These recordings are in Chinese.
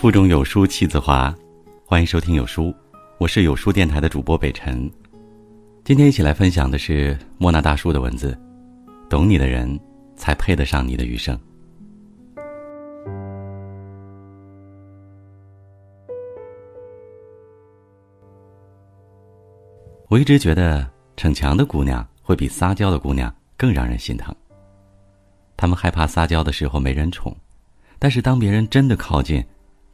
腹中有书气自华，欢迎收听有书，我是有书电台的主播北辰。今天一起来分享的是莫那大叔的文字，懂你的人才配得上你的余生。我一直觉得逞强的姑娘会比撒娇的姑娘更让人心疼。她们害怕撒娇的时候没人宠，但是当别人真的靠近，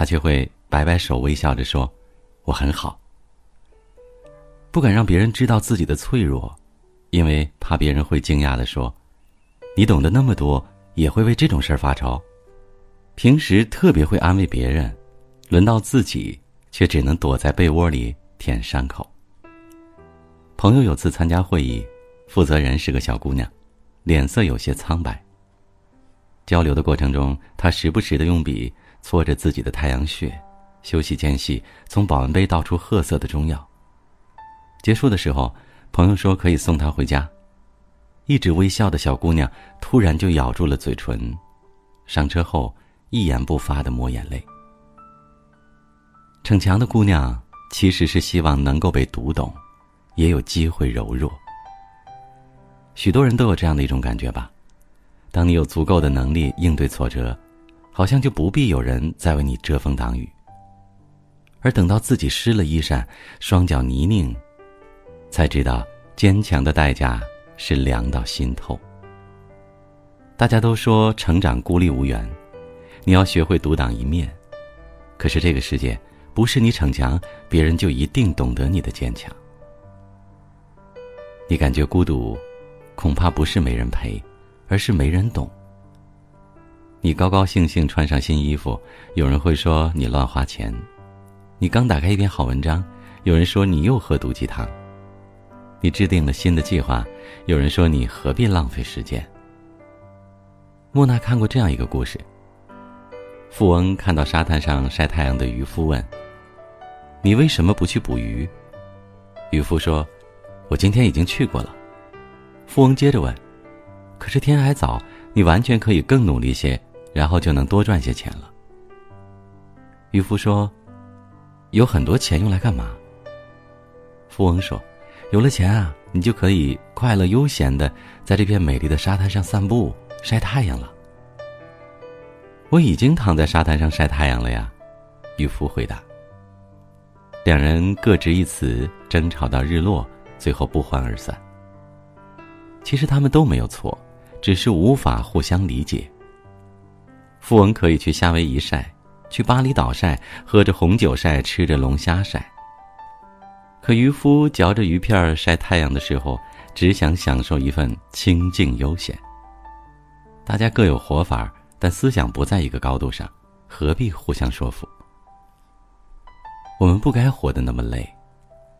他却会摆摆手，微笑着说：“我很好。”不敢让别人知道自己的脆弱，因为怕别人会惊讶的说：“你懂得那么多，也会为这种事儿发愁？”平时特别会安慰别人，轮到自己却只能躲在被窝里舔伤口。朋友有次参加会议，负责人是个小姑娘，脸色有些苍白。交流的过程中，她时不时的用笔搓着自己的太阳穴，休息间隙从保温杯倒出褐色的中药。结束的时候，朋友说可以送她回家。一直微笑的小姑娘突然就咬住了嘴唇，上车后一言不发的抹眼泪。逞强的姑娘其实是希望能够被读懂。也有机会柔弱。许多人都有这样的一种感觉吧：当你有足够的能力应对挫折，好像就不必有人再为你遮风挡雨。而等到自己湿了衣衫，双脚泥泞，才知道坚强的代价是凉到心透。大家都说成长孤立无援，你要学会独当一面。可是这个世界，不是你逞强，别人就一定懂得你的坚强。你感觉孤独，恐怕不是没人陪，而是没人懂。你高高兴兴穿上新衣服，有人会说你乱花钱；你刚打开一篇好文章，有人说你又喝毒鸡汤；你制定了新的计划，有人说你何必浪费时间。莫娜看过这样一个故事：富翁看到沙滩上晒太阳的渔夫问：“你为什么不去捕鱼？”渔夫说。我今天已经去过了，富翁接着问：“可是天还早，你完全可以更努力些，然后就能多赚些钱了。”渔夫说：“有很多钱用来干嘛？”富翁说：“有了钱啊，你就可以快乐悠闲的在这片美丽的沙滩上散步晒太阳了。”我已经躺在沙滩上晒太阳了呀，渔夫回答。两人各执一词，争吵到日落。最后不欢而散。其实他们都没有错，只是无法互相理解。富翁可以去夏威夷晒，去巴厘岛晒，喝着红酒晒，吃着龙虾晒。可渔夫嚼着鱼片晒太阳的时候，只想享受一份清静悠闲。大家各有活法，但思想不在一个高度上，何必互相说服？我们不该活得那么累。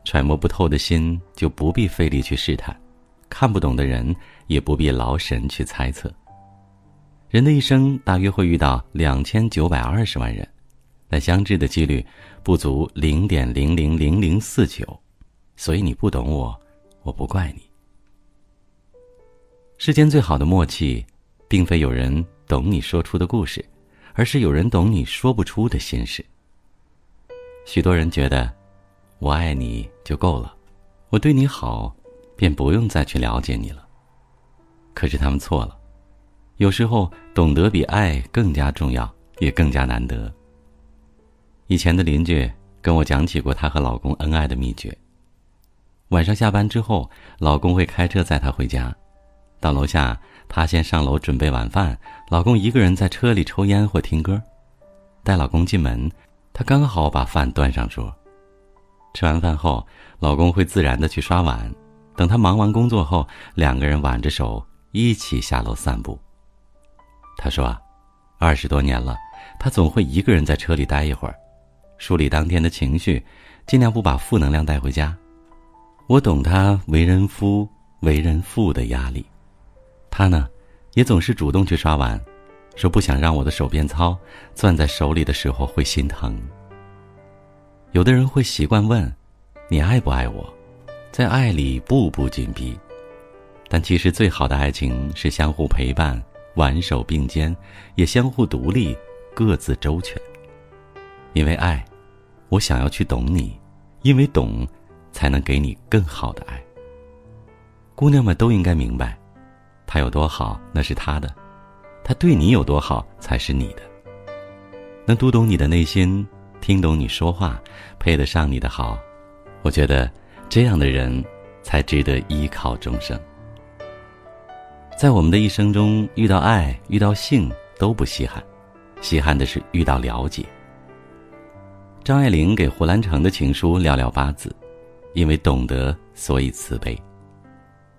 揣摩不透的心，就不必费力去试探；看不懂的人，也不必劳神去猜测。人的一生大约会遇到两千九百二十万人，但相知的几率不足零点零零零零四九，所以你不懂我，我不怪你。世间最好的默契，并非有人懂你说出的故事，而是有人懂你说不出的心事。许多人觉得。我爱你就够了，我对你好，便不用再去了解你了。可是他们错了，有时候懂得比爱更加重要，也更加难得。以前的邻居跟我讲起过她和老公恩爱的秘诀。晚上下班之后，老公会开车载她回家，到楼下，她先上楼准备晚饭，老公一个人在车里抽烟或听歌。带老公进门，她刚好把饭端上桌。吃完饭后，老公会自然的去刷碗。等他忙完工作后，两个人挽着手一起下楼散步。他说：“啊，二十多年了，他总会一个人在车里待一会儿，梳理当天的情绪，尽量不把负能量带回家。我懂他为人夫、为人父的压力。他呢，也总是主动去刷碗，说不想让我的手变糙，攥在手里的时候会心疼。”有的人会习惯问：“你爱不爱我？”在爱里步步紧逼，但其实最好的爱情是相互陪伴、挽手并肩，也相互独立，各自周全。因为爱，我想要去懂你，因为懂，才能给你更好的爱。姑娘们都应该明白，他有多好那是他的，他对你有多好才是你的。能读懂你的内心，听懂你说话，配得上你的好，我觉得这样的人才值得依靠终生。在我们的一生中，遇到爱、遇到性都不稀罕，稀罕的是遇到了解。张爱玲给胡兰成的情书寥寥八字，因为懂得，所以慈悲。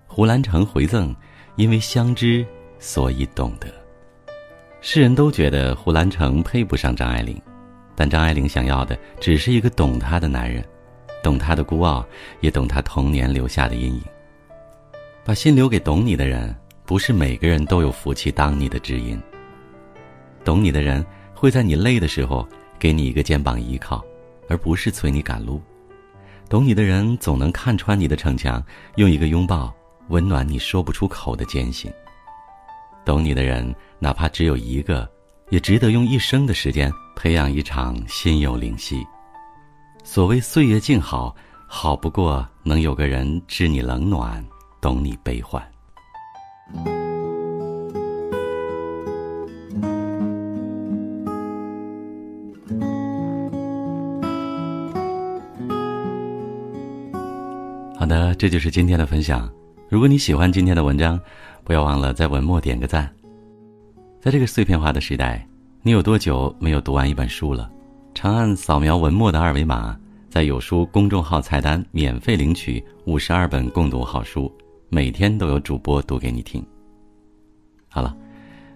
胡兰成回赠，因为相知，所以懂得。世人都觉得胡兰成配不上张爱玲，但张爱玲想要的只是一个懂她的男人，懂她的孤傲，也懂她童年留下的阴影。把心留给懂你的人，不是每个人都有福气当你的知音。懂你的人会在你累的时候。给你一个肩膀依靠，而不是催你赶路。懂你的人总能看穿你的逞强，用一个拥抱温暖你说不出口的艰辛。懂你的人，哪怕只有一个，也值得用一生的时间培养一场心有灵犀。所谓岁月静好，好不过能有个人知你冷暖，懂你悲欢。好的，这就是今天的分享。如果你喜欢今天的文章，不要忘了在文末点个赞。在这个碎片化的时代，你有多久没有读完一本书了？长按扫描文末的二维码，在有书公众号菜单免费领取五十二本共读好书，每天都有主播读给你听。好了，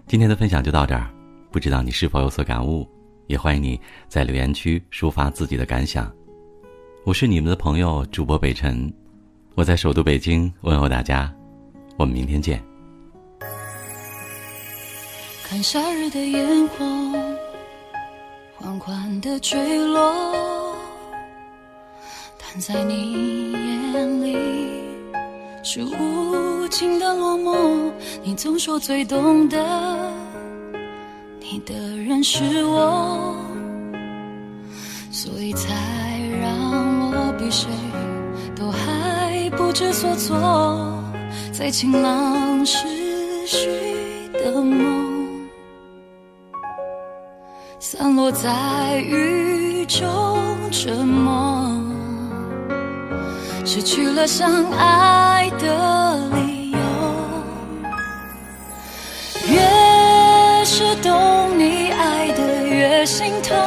今天的分享就到这儿，不知道你是否有所感悟？也欢迎你在留言区抒发自己的感想。我是你们的朋友主播北辰。我在首都北京问候大家，我们明天见。看夏日的烟火，缓缓的坠落，但在你眼里是无尽的落寞。你总说最懂得你的人是我，所以才让我比谁都还。不知所措，在晴朗逝去的梦，散落在雨中沉默，失去了相爱的理由。越是懂你爱的越心痛，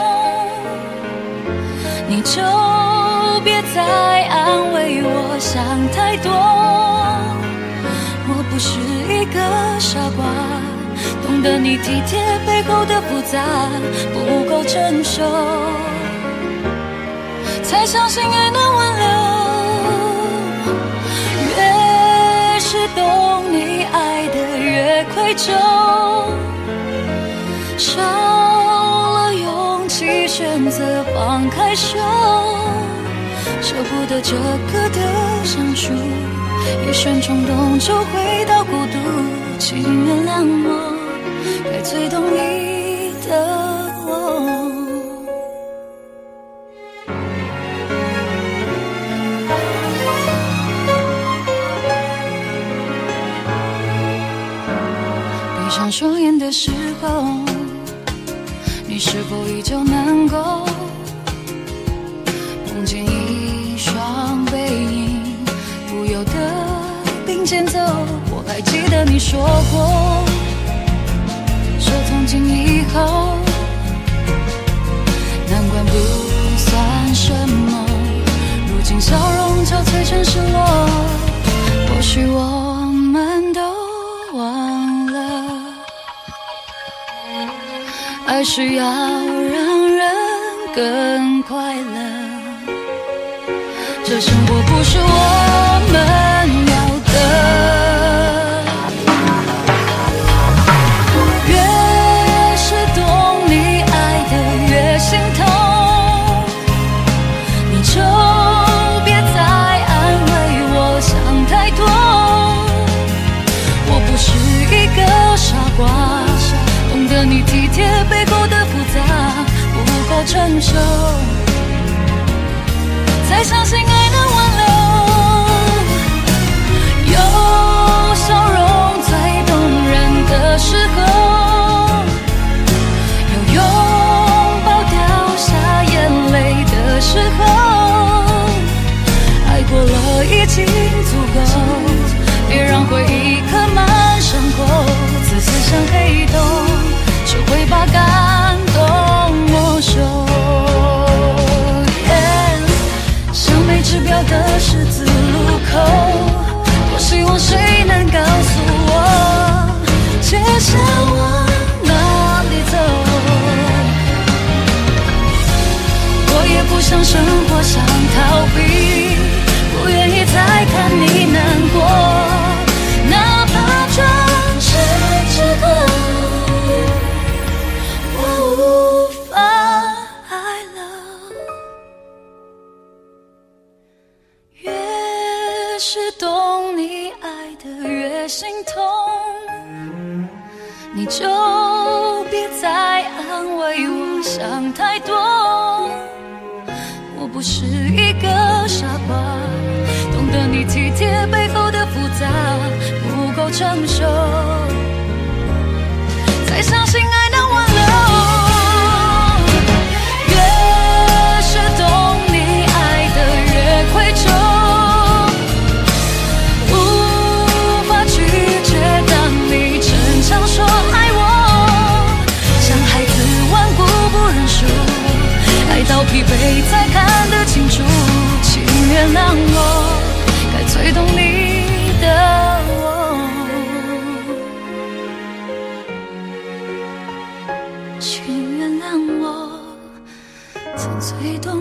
你就别再安慰我。想太多，我不是一个傻瓜，懂得你体贴背后的复杂，不够成熟，才相信爱能挽留。懂你爱的越愧疚，少了勇气选择放开手。舍不得这个的相处，一瞬冲动就回到孤独，请原谅我，该最懂你的闭上双眼的时候，你是否依旧能够？梦见一双背影，不由得并肩走，我还记得你说过，说从今以后，难关不算什么。如今笑容憔悴成失落，或许我爱是要让人更快乐。这生活不是我们。分手。才相信爱心痛你就别再安慰我想太多。我不是一个傻瓜懂得你体贴背后的复杂不够成熟。杯才看得清楚，请原谅我，该最懂你的我。请原谅我，曾最懂。